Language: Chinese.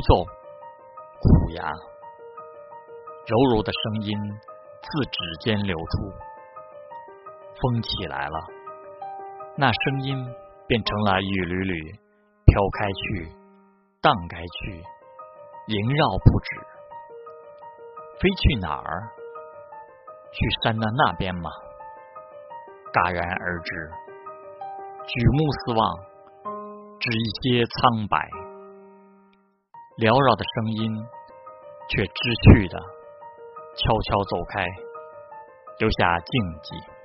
奏，苦牙，柔柔的声音自指尖流出。风起来了，那声音变成了一缕缕飘开去、荡开去、萦绕不止。飞去哪儿？去山的那边吗？戛然而止，举目四望，只一些苍白。缭绕的声音，却知趣的悄悄走开，留下静寂。